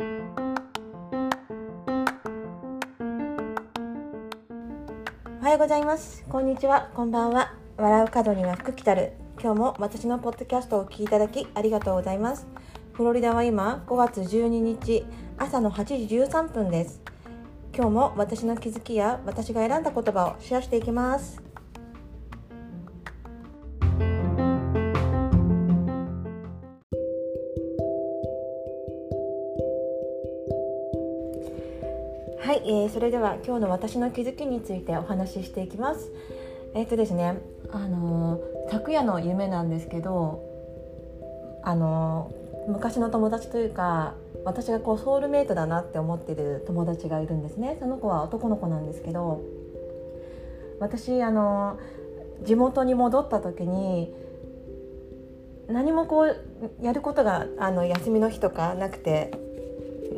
おはようございます。こんにちは。こんばんは。笑う角には福来たる今日も私のポッドキャストを聞いただきありがとうございます。フロリダは今5月12日朝の8時13分です。今日も私の気づきや私が選んだ言葉をシェアしていきます。ー、それでは今日の私の気づきについてお話ししていきます。えっ、ー、とですね、あのー、昨夜の夢なんですけど、あのー、昔の友達というか私がこうソウルメイトだなって思ってる友達がいるんですね。その子は男の子なんですけど、私あの地元に戻った時に何もこうやることがあの休みの日とかなくて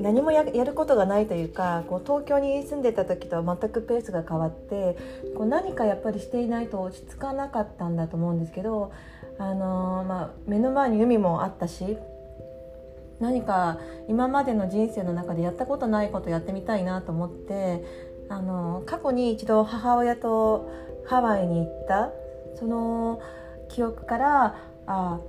何もやることがないというかこう東京に住んでた時とは全くペースが変わってこう何かやっぱりしていないと落ち着かなかったんだと思うんですけど、あのー、まあ、目の前に海もあったし何か今までの人生の中でやったことないことやってみたいなと思って、あのー、過去に一度母親とハワイに行ったその記憶からあ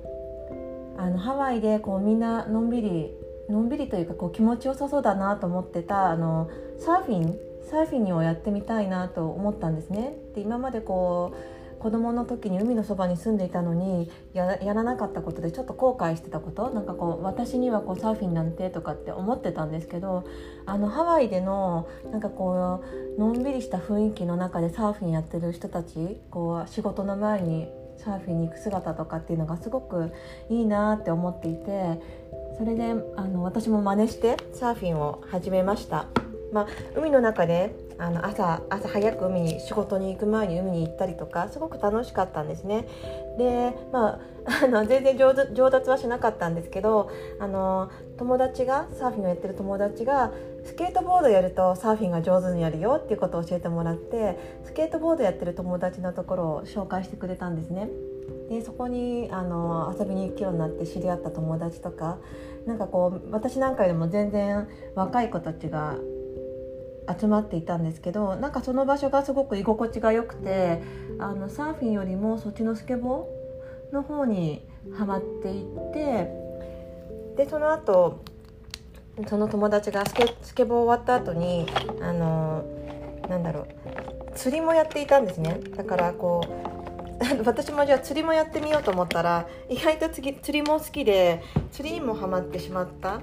あのハワイでこうみんなのんびりのんびりというかこう気持ちよさそうだなと思ってたあのサーフィンサーフィンをやってみたいなと思ったんですね。で今までこう子供の時に海のそばに住んでいたのにやらなかったことでちょっと後悔してたことなんかこう私にはこうサーフィンなんてとかって思ってたんですけどあのハワイでのなんかこうのんびりした雰囲気の中でサーフィンやってる人たちこう仕事の前にサーフィンに行く姿とかっていうのがすごくいいなって思っていてそれであの私も真似してサーフィンを始めました、まあ、海の中であの朝朝早く海に仕事に行く前に海に行ったりとかすごく楽しかったんですね。でまあ あの全然上上達はしなかったんですけどあの友達がサーフィンをやってる友達がスケートボードやるとサーフィンが上手にやるよっていうことを教えてもらってスケートボードやってる友達のところを紹介してくれたんですね。でそこにあの遊びに行くようになって知り合った友達とかなんかこう私なんかよりも全然若い子たちが集まっていたんですけどなんかその場所がすごく居心地が良くてあのサーフィンよりもそっちのスケボーの方にはまっていってでその後その友達がスケスケボー終わった後にあのなんだろう釣りもやっていたんですね。だからこう 私もじゃあ釣りもやってみようと思ったら意外と釣りも好きで釣りにもハマってしまった。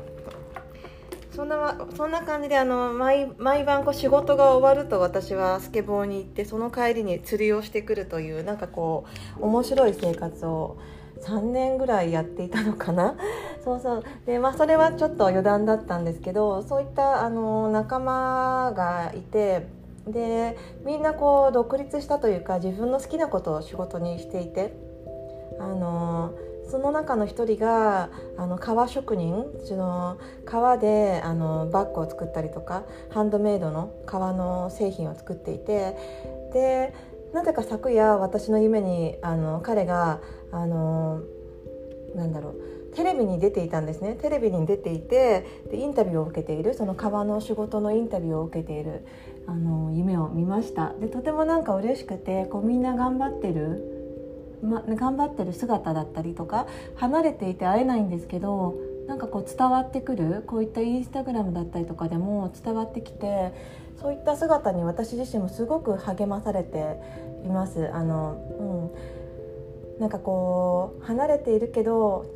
そんなそんな感じであの毎毎晩こう仕事が終わると私はスケボーに行ってその帰りに釣りをしてくるというなんかこう面白い生活を3年ぐらいやっていたのかな。そうそう。でまあそれはちょっと余談だったんですけどそういったあの仲間がいてでみんなこう独立したというか自分の好きなことを仕事にしていてあのその中の一人があの革職人その革であのバッグを作ったりとかハンドメイドの革の製品を作っていてでなぜか昨夜私の夢にあの彼があのなんだろうテレビに出ていたんですね。テレビに出ていてでインタビューを受けているその革の仕事のインタビューを受けている。あの夢を見ましたでとてもなんか嬉しくてこうみんな頑張ってるま、頑張ってる姿だったりとか離れていて会えないんですけどなんかこう伝わってくるこういったインスタグラムだったりとかでも伝わってきてそういった姿に私自身もすごく励まされています。あのうん、なんかこう離れているけど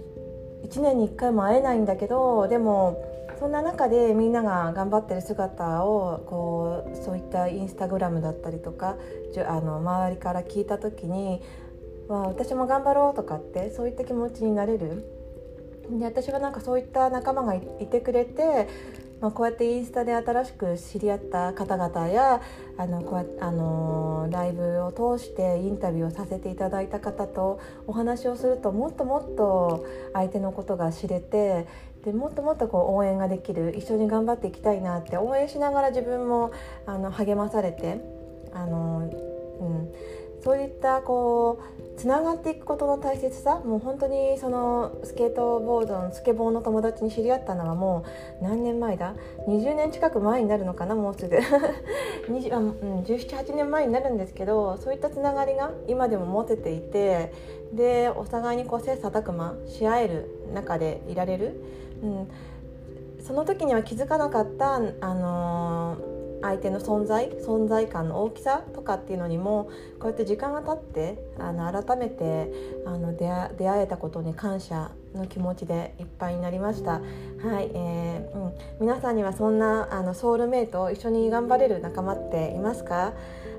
1年に1回も会えないんだけどでもそんな中でみんなが頑張ってる姿をこうそういったインスタグラムだったりとかあの周りから聞いた時にわ私も頑張ろうとかってそういった気持ちになれる。で私はなんかそういった仲間がいてくれてまあ、こうやってインスタで新しく知り合った方々やあのこうあのライブを通してインタビューをさせていただいた方とお話をするともっともっと相手のことが知れてでもっともっとこう応援ができる一緒に頑張っていきたいなって応援しながら自分もあの励まされてあの、うん、そういったこうつながっていくことの大切さもう本当にそのスケートボードのスケボーの友達に知り合ったのはもう何年前だ？20年近く前になるのかなもうすぐ。20、うん、1718年前になるんですけどそういったつながりが今でも持てていてでお互いにこう切磋琢磨し合える中でいられる、うん、その時には気づかなかった、あのー相手の存在存在感の大きさとかっていうのにもこうやって時間が経ってあの改めてあの出会えたことに感謝の気持ちでいっぱいになりました。はい、えーうん、皆さんにはそんなあのソウルメイト一緒に頑張れる仲間っていますか？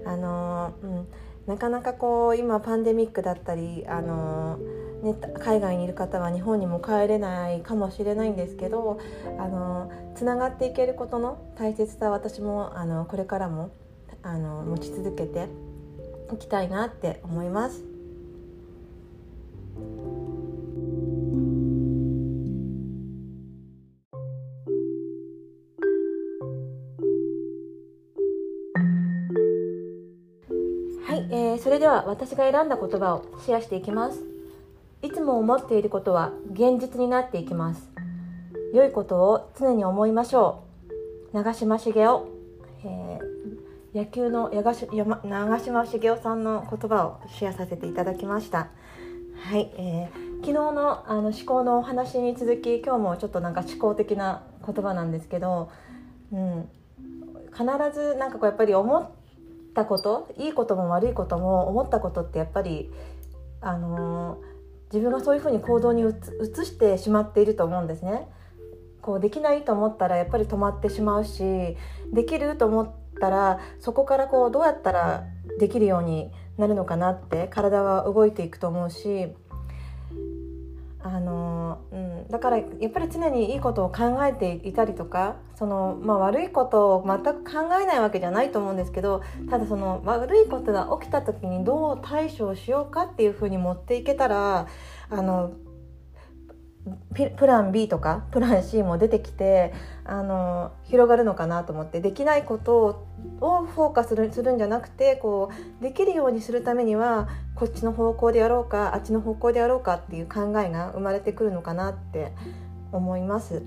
あのうん、なかなかこう今パンデミックだったりあのーね、海外にいる方は日本にも帰れないかもしれないんですけどあのつながっていけることの大切さ私もあのこれからもあの持ち続けていきたいなって思います。はい、え、それでは私が選んだ言葉をシェアしていきます。いつも思っていることは現実になっていきます。良いことを常に思いましょう。長嶋茂雄、えー、野球の長嶋茂雄さんの言葉をシェアさせていただきました。はい、えー、昨日のあの思考のお話に続き今日もちょっとなんか思考的な言葉なんですけど、うん、必ずなんかこうやっぱり思ったこといいことも悪いことも思ったことってやっぱりあのー自分がそういうふうに行動に移してしまっていると思うんですね。こうできないと思ったらやっぱり止まってしまうしできると思ったらそこからこうどうやったらできるようになるのかなって体は動いていくと思うしあの、うん、だからやっぱり常にいいことを考えていたりとかその、まあ、悪いことを全く考えないわけじゃないと思うんですけどただその悪いことが起きた時にどう対処しようかっていうふうに持っていけたらあのプラン B とかプラン C も出てきてあの広がるのかなと思ってできないことをフォーカスするするんじゃなくてこうできるようにするためにはこっちの方向でやろうかあっちの方向でやろうかっていう考えが生まれてくるのかなって思います。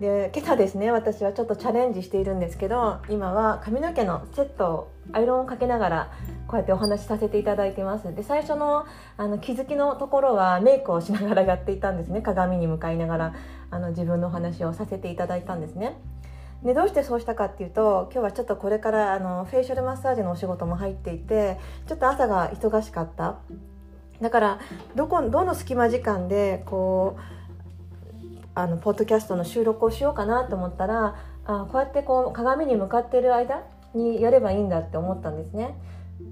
で今朝ですね私はちょっとチャレンジしているんですけど今は髪の毛のセットをアイロンをかけながらこうやってお話しさせていただいてます。で最初のあの気づきのところはメイクをしながらやっていたんですね。鏡に向かいながらあの自分のお話をさせていただいたんですね。でどうしてそうしたかっていうと今日はちょっとこれからあのフェイシャルマッサージのお仕事も入っていてちょっと朝が忙しかった。だからどこどの隙間時間でこうあのポッドキャストの収録をしようかなと思ったらあこうやってこう鏡に向かってる間にやればいいんだって思ったんですね。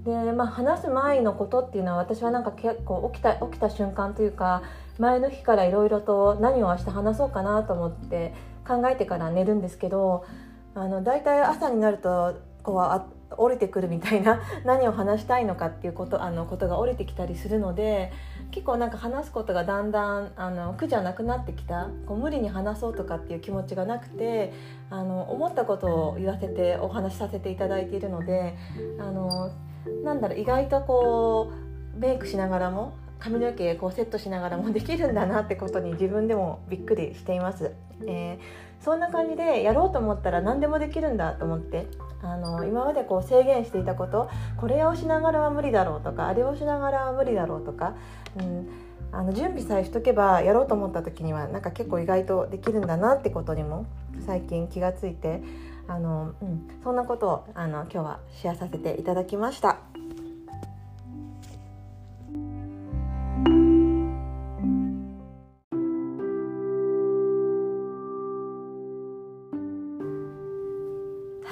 でまあ、話す前のことっていうのは私はなんか結構起きた起きた瞬間というか前の日からいろいろと何を明日話そうかなと思って考えてから寝るんですけどあの大体朝になるとこうあ降りてくるみたいな何を話したいのかっていうことあのことが降りてきたりするので結構なんか話すことがだんだんあの苦じゃなくなってきたこう無理に話そうとかっていう気持ちがなくてあの思ったことを言わせてお話しさせていただいているのであのなんだろう意外とこうメイクしながらも髪の毛こうセットしながらもできるんだなってことに自分でもびっくりしています。えー、そんな感じでやろうと思ったら何でもできるんだと思ってあの今までこう制限していたことこれをしながらは無理だろうとかあれをしながらは無理だろうとか、うん、あの準備さえしとけばやろうと思った時にはなんか結構意外とできるんだなってことにも最近気がついてあの、うん、そんなことをあの今日はシェアさせていただきました。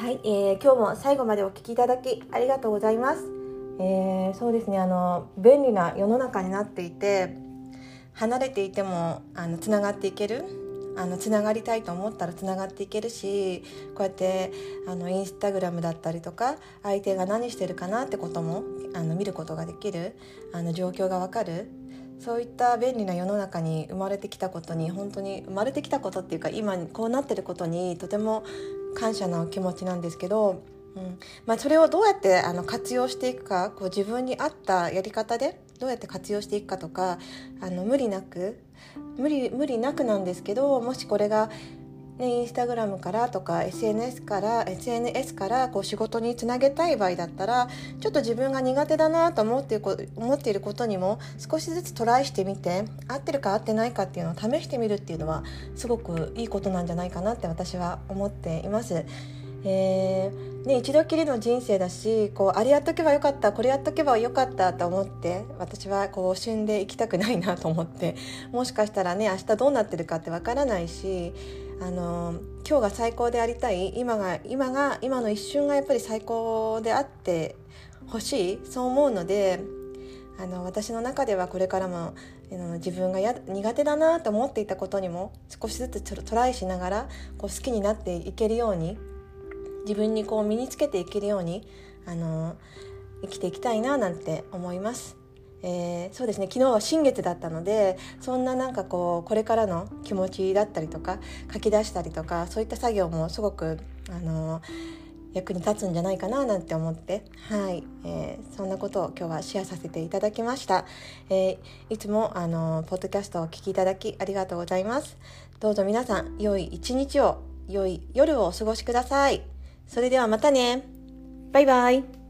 はい、えー、今日も最後までお聞きいただきありがとうございます。えー、そうですねあの便利な世の中になっていて離れていてもあのつながっていけるあのつながりたいと思ったらつながっていけるしこうやってあのインスタグラムだったりとか相手が何してるかなってこともあの見ることができるあの状況がわかるそういった便利な世の中に生まれてきたことに本当に生まれてきたことっていうか今こうなってることにとても感謝の気持ちなんですけど、うん。まあ、それをどうやってあの活用していくかこう自分に合ったやり方でどうやって活用していくかとかあの無理なく無理無理なくなんですけどもしこれがね、インスタグラムからとか SNS から SNS からこう仕事につなげたい場合だったらちょっと自分が苦手だなと思っている思っていることにも少しずつトライしてみて合ってるか合ってないかっていうのを試してみるっていうのはすごくいいことなんじゃないかなって私は思っています。えーね、一度きりの人生だしこうあれやっとけばよかったこれやっとけばよかったと思って私はこう旬で行きたくないなと思ってもしかしたらね明日どうなってるかってわからないしあの今日が最高でありたい今が今が今の一瞬がやっぱり最高であってほしいそう思うのであの私の中ではこれからも自分がや苦手だなと思っていたことにも少しずつトライしながらこう好きになっていけるように自分にこう身につけていけるようにあの生きていきたいななんて思います。えー、そうですね。昨日は新月だったのでそんななんかこうこれからの気持ちだったりとか書き出したりとかそういった作業もすごくあの役に立つんじゃないかななんて思って、はい。えー、そんなことを今日はシェアさせていただきました、えー、いつもあのポッドキャストをお聞きいただきありがとうございます。どうぞ皆さん良い一日を良い夜をお過ごしください。それではまたね。バイバイ。